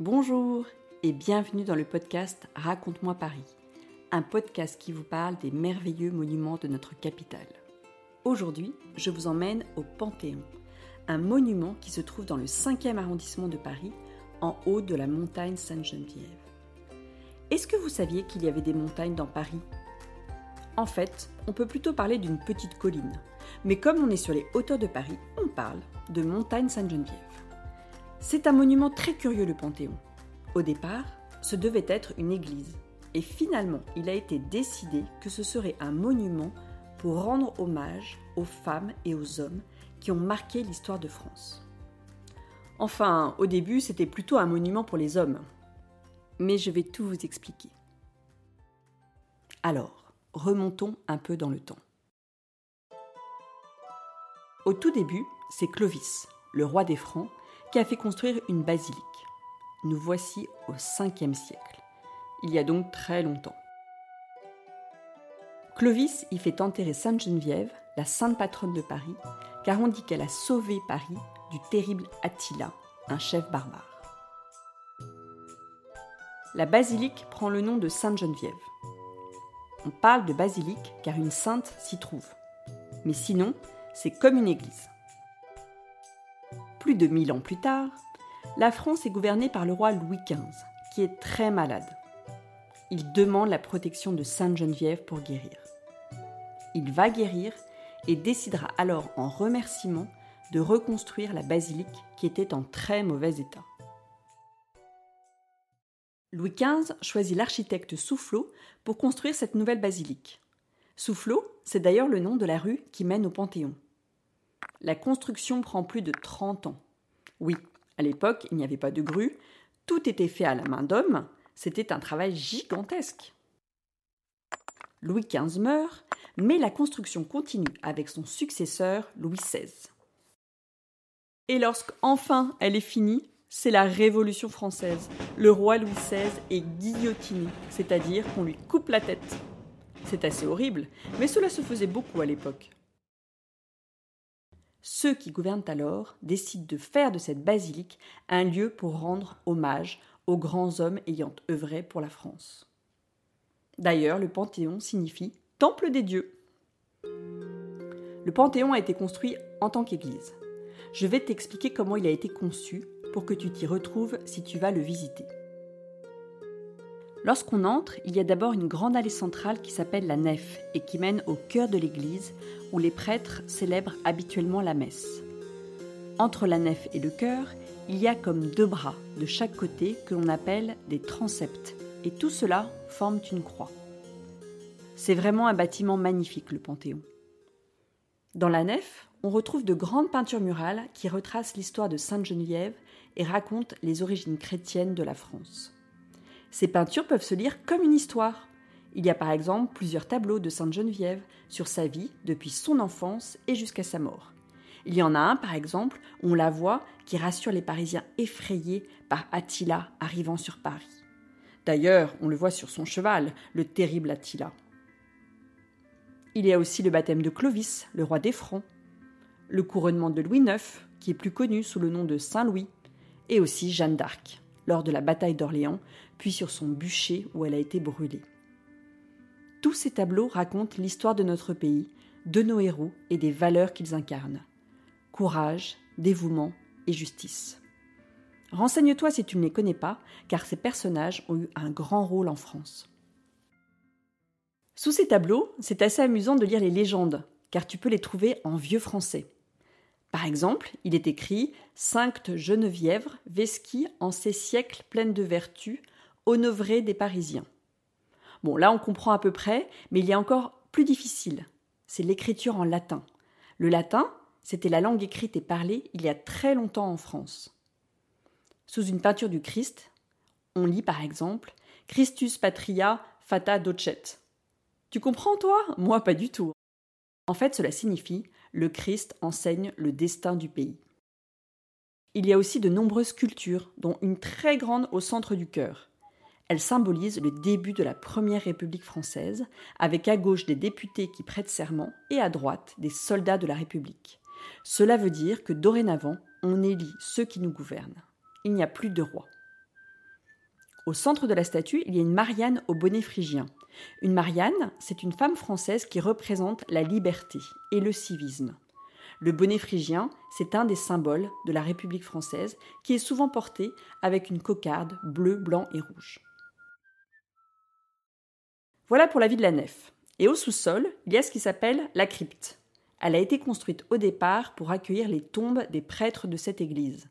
Bonjour et bienvenue dans le podcast Raconte-moi Paris, un podcast qui vous parle des merveilleux monuments de notre capitale. Aujourd'hui, je vous emmène au Panthéon, un monument qui se trouve dans le 5e arrondissement de Paris, en haut de la montagne Sainte-Geneviève. Est-ce que vous saviez qu'il y avait des montagnes dans Paris? En fait, on peut plutôt parler d'une petite colline, mais comme on est sur les hauteurs de Paris, on parle de montagne Sainte-Geneviève. C'est un monument très curieux le Panthéon. Au départ, ce devait être une église, et finalement il a été décidé que ce serait un monument pour rendre hommage aux femmes et aux hommes qui ont marqué l'histoire de France. Enfin, au début, c'était plutôt un monument pour les hommes. Mais je vais tout vous expliquer. Alors, remontons un peu dans le temps. Au tout début, c'est Clovis, le roi des Francs, qui a fait construire une basilique. Nous voici au 5e siècle. Il y a donc très longtemps. Clovis y fait enterrer Sainte Geneviève, la sainte patronne de Paris, car on dit qu'elle a sauvé Paris du terrible Attila, un chef barbare. La basilique prend le nom de Sainte Geneviève. On parle de basilique car une sainte s'y trouve. Mais sinon, c'est comme une église. Plus de mille ans plus tard, la France est gouvernée par le roi Louis XV, qui est très malade. Il demande la protection de Sainte Geneviève pour guérir. Il va guérir et décidera alors en remerciement de reconstruire la basilique qui était en très mauvais état. Louis XV choisit l'architecte Soufflot pour construire cette nouvelle basilique. Soufflot, c'est d'ailleurs le nom de la rue qui mène au Panthéon. La construction prend plus de 30 ans. Oui, à l'époque, il n'y avait pas de grue, tout était fait à la main d'homme, c'était un travail gigantesque. Louis XV meurt, mais la construction continue avec son successeur Louis XVI. Et lorsqu'enfin elle est finie, c'est la Révolution française. Le roi Louis XVI est guillotiné, c'est-à-dire qu'on lui coupe la tête. C'est assez horrible, mais cela se faisait beaucoup à l'époque. Ceux qui gouvernent alors décident de faire de cette basilique un lieu pour rendre hommage aux grands hommes ayant œuvré pour la France. D'ailleurs, le Panthéon signifie Temple des dieux. Le Panthéon a été construit en tant qu'église. Je vais t'expliquer comment il a été conçu pour que tu t'y retrouves si tu vas le visiter. Lorsqu'on entre, il y a d'abord une grande allée centrale qui s'appelle la nef et qui mène au cœur de l'église où les prêtres célèbrent habituellement la messe. Entre la nef et le chœur, il y a comme deux bras de chaque côté que l'on appelle des transepts et tout cela forme une croix. C'est vraiment un bâtiment magnifique le Panthéon. Dans la nef, on retrouve de grandes peintures murales qui retracent l'histoire de Sainte Geneviève et racontent les origines chrétiennes de la France. Ces peintures peuvent se lire comme une histoire. Il y a par exemple plusieurs tableaux de Sainte Geneviève sur sa vie depuis son enfance et jusqu'à sa mort. Il y en a un par exemple où on la voit qui rassure les Parisiens effrayés par Attila arrivant sur Paris. D'ailleurs, on le voit sur son cheval, le terrible Attila. Il y a aussi le baptême de Clovis, le roi des Francs, le couronnement de Louis IX, qui est plus connu sous le nom de Saint Louis, et aussi Jeanne d'Arc, lors de la bataille d'Orléans, puis sur son bûcher où elle a été brûlée. Tous ces tableaux racontent l'histoire de notre pays, de nos héros et des valeurs qu'ils incarnent. Courage, dévouement et justice. Renseigne-toi si tu ne les connais pas, car ces personnages ont eu un grand rôle en France. Sous ces tableaux, c'est assez amusant de lire les légendes, car tu peux les trouver en vieux français. Par exemple, il est écrit Sainte Geneviève, vesquie en ces siècles pleines de vertus, honorée des Parisiens. Bon, là on comprend à peu près, mais il y a encore plus difficile. C'est l'écriture en latin. Le latin, c'était la langue écrite et parlée il y a très longtemps en France. Sous une peinture du Christ, on lit par exemple Christus patria fata docet. Tu comprends toi? Moi pas du tout. En fait, cela signifie le Christ enseigne le destin du pays. Il y a aussi de nombreuses sculptures, dont une très grande au centre du cœur. Elle symbolise le début de la Première République française, avec à gauche des députés qui prêtent serment et à droite des soldats de la République. Cela veut dire que dorénavant, on élit ceux qui nous gouvernent. Il n'y a plus de roi. Au centre de la statue, il y a une Marianne au bonnet phrygien. Une Marianne, c'est une femme française qui représente la liberté et le civisme. Le bonnet phrygien, c'est un des symboles de la République française qui est souvent porté avec une cocarde bleu, blanc et rouge. Voilà pour la vie de la nef. Et au sous-sol, il y a ce qui s'appelle la crypte. Elle a été construite au départ pour accueillir les tombes des prêtres de cette église.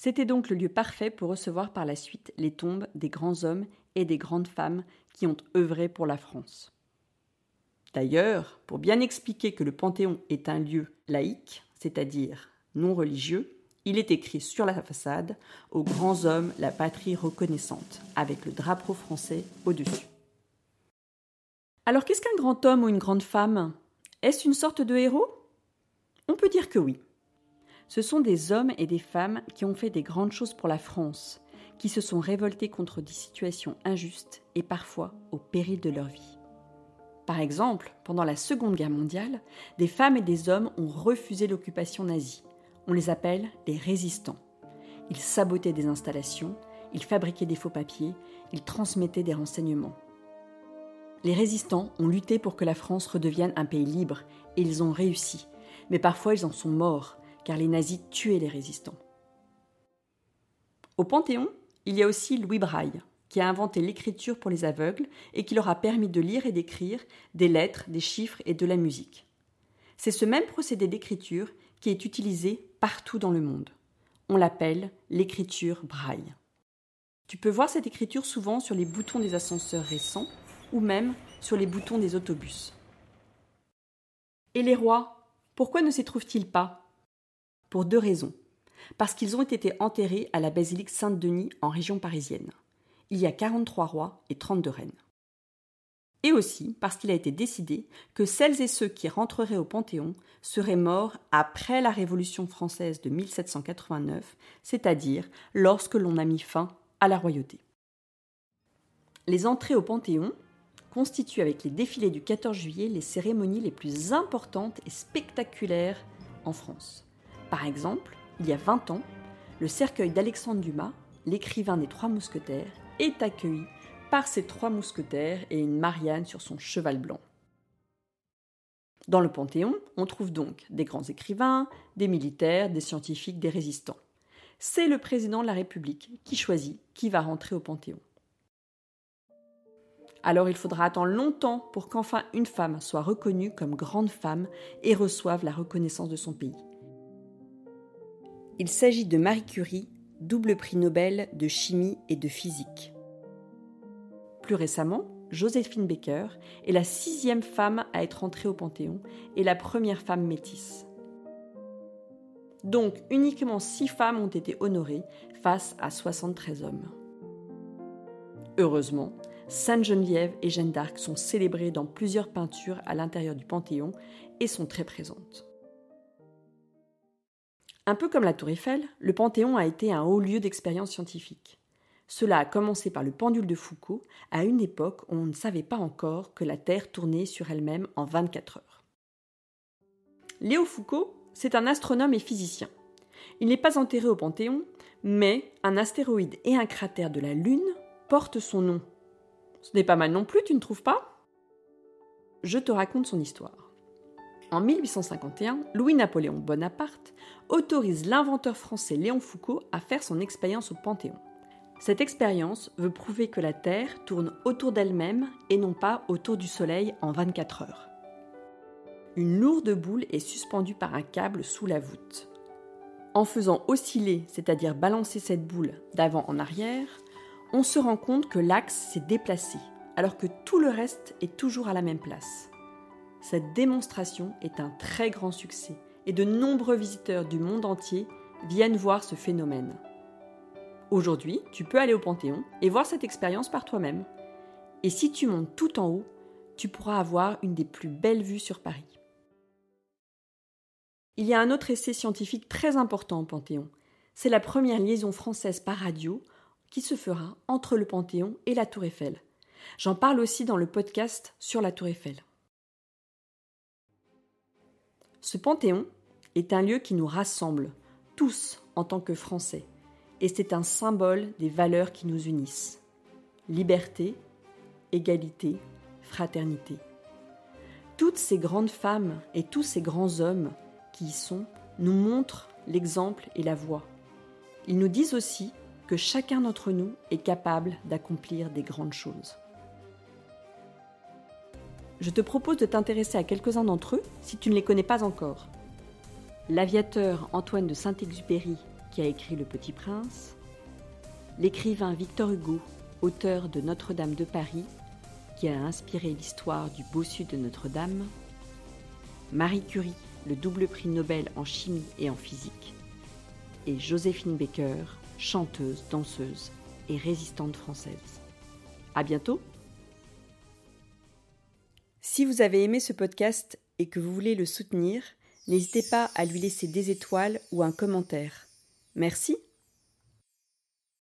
C'était donc le lieu parfait pour recevoir par la suite les tombes des grands hommes et des grandes femmes qui ont œuvré pour la France. D'ailleurs, pour bien expliquer que le Panthéon est un lieu laïque, c'est-à-dire non religieux, il est écrit sur la façade Aux grands hommes, la patrie reconnaissante, avec le drapeau français au-dessus. Alors qu'est-ce qu'un grand homme ou une grande femme? Est-ce une sorte de héros? On peut dire que oui. Ce sont des hommes et des femmes qui ont fait des grandes choses pour la France, qui se sont révoltés contre des situations injustes et parfois au péril de leur vie. Par exemple, pendant la Seconde Guerre mondiale, des femmes et des hommes ont refusé l'occupation nazie. On les appelle les résistants. Ils sabotaient des installations, ils fabriquaient des faux papiers, ils transmettaient des renseignements. Les résistants ont lutté pour que la France redevienne un pays libre et ils ont réussi. Mais parfois ils en sont morts car les nazis tuaient les résistants. Au Panthéon, il y a aussi Louis Braille, qui a inventé l'écriture pour les aveugles et qui leur a permis de lire et d'écrire des lettres, des chiffres et de la musique. C'est ce même procédé d'écriture qui est utilisé partout dans le monde. On l'appelle l'écriture braille. Tu peux voir cette écriture souvent sur les boutons des ascenseurs récents ou même sur les boutons des autobus. Et les rois, pourquoi ne s'y trouvent-ils pas? Pour deux raisons. Parce qu'ils ont été enterrés à la basilique Saint-Denis en région parisienne il y a 43 rois et 32 reines. Et aussi parce qu'il a été décidé que celles et ceux qui rentreraient au Panthéon seraient morts après la Révolution française de 1789, c'est-à-dire lorsque l'on a mis fin à la royauté. Les entrées au Panthéon constituent avec les défilés du 14 juillet les cérémonies les plus importantes et spectaculaires en France. Par exemple, il y a 20 ans, le cercueil d'Alexandre Dumas, l'écrivain des Trois Mousquetaires, est accueilli par ses trois mousquetaires et une Marianne sur son cheval blanc. Dans le Panthéon, on trouve donc des grands écrivains, des militaires, des scientifiques, des résistants. C'est le président de la République qui choisit qui va rentrer au Panthéon. Alors il faudra attendre longtemps pour qu'enfin une femme soit reconnue comme grande femme et reçoive la reconnaissance de son pays. Il s'agit de Marie Curie, double prix Nobel de chimie et de physique. Plus récemment, Joséphine Baker est la sixième femme à être entrée au Panthéon et la première femme métisse. Donc uniquement six femmes ont été honorées face à 73 hommes. Heureusement, Sainte Geneviève et Jeanne d'Arc sont célébrées dans plusieurs peintures à l'intérieur du Panthéon et sont très présentes. Un peu comme la Tour Eiffel, le Panthéon a été un haut lieu d'expérience scientifique. Cela a commencé par le pendule de Foucault, à une époque où on ne savait pas encore que la Terre tournait sur elle-même en 24 heures. Léo Foucault, c'est un astronome et physicien. Il n'est pas enterré au Panthéon, mais un astéroïde et un cratère de la Lune portent son nom. Ce n'est pas mal non plus, tu ne trouves pas? Je te raconte son histoire. En 1851, Louis-Napoléon Bonaparte autorise l'inventeur français Léon Foucault à faire son expérience au Panthéon. Cette expérience veut prouver que la Terre tourne autour d'elle-même et non pas autour du Soleil en 24 heures. Une lourde boule est suspendue par un câble sous la voûte. En faisant osciller, c'est-à-dire balancer cette boule d'avant en arrière, on se rend compte que l'axe s'est déplacé, alors que tout le reste est toujours à la même place. Cette démonstration est un très grand succès et de nombreux visiteurs du monde entier viennent voir ce phénomène. Aujourd'hui, tu peux aller au Panthéon et voir cette expérience par toi-même. Et si tu montes tout en haut, tu pourras avoir une des plus belles vues sur Paris. Il y a un autre essai scientifique très important au Panthéon. C'est la première liaison française par radio qui se fera entre le Panthéon et la Tour Eiffel. J'en parle aussi dans le podcast sur la Tour Eiffel. Ce panthéon est un lieu qui nous rassemble, tous en tant que Français. et c'est un symbole des valeurs qui nous unissent. Liberté, égalité, fraternité. Toutes ces grandes femmes et tous ces grands hommes qui y sont nous montrent l'exemple et la voie. Ils nous disent aussi que chacun d'entre nous est capable d'accomplir des grandes choses. Je te propose de t'intéresser à quelques-uns d'entre eux si tu ne les connais pas encore. L'aviateur Antoine de Saint-Exupéry qui a écrit Le Petit Prince, l'écrivain Victor Hugo, auteur de Notre-Dame de Paris, qui a inspiré l'histoire du bossu de Notre-Dame, Marie Curie, le double prix Nobel en chimie et en physique, et Joséphine Baker, chanteuse, danseuse et résistante française. À bientôt! Si vous avez aimé ce podcast et que vous voulez le soutenir, n'hésitez pas à lui laisser des étoiles ou un commentaire. Merci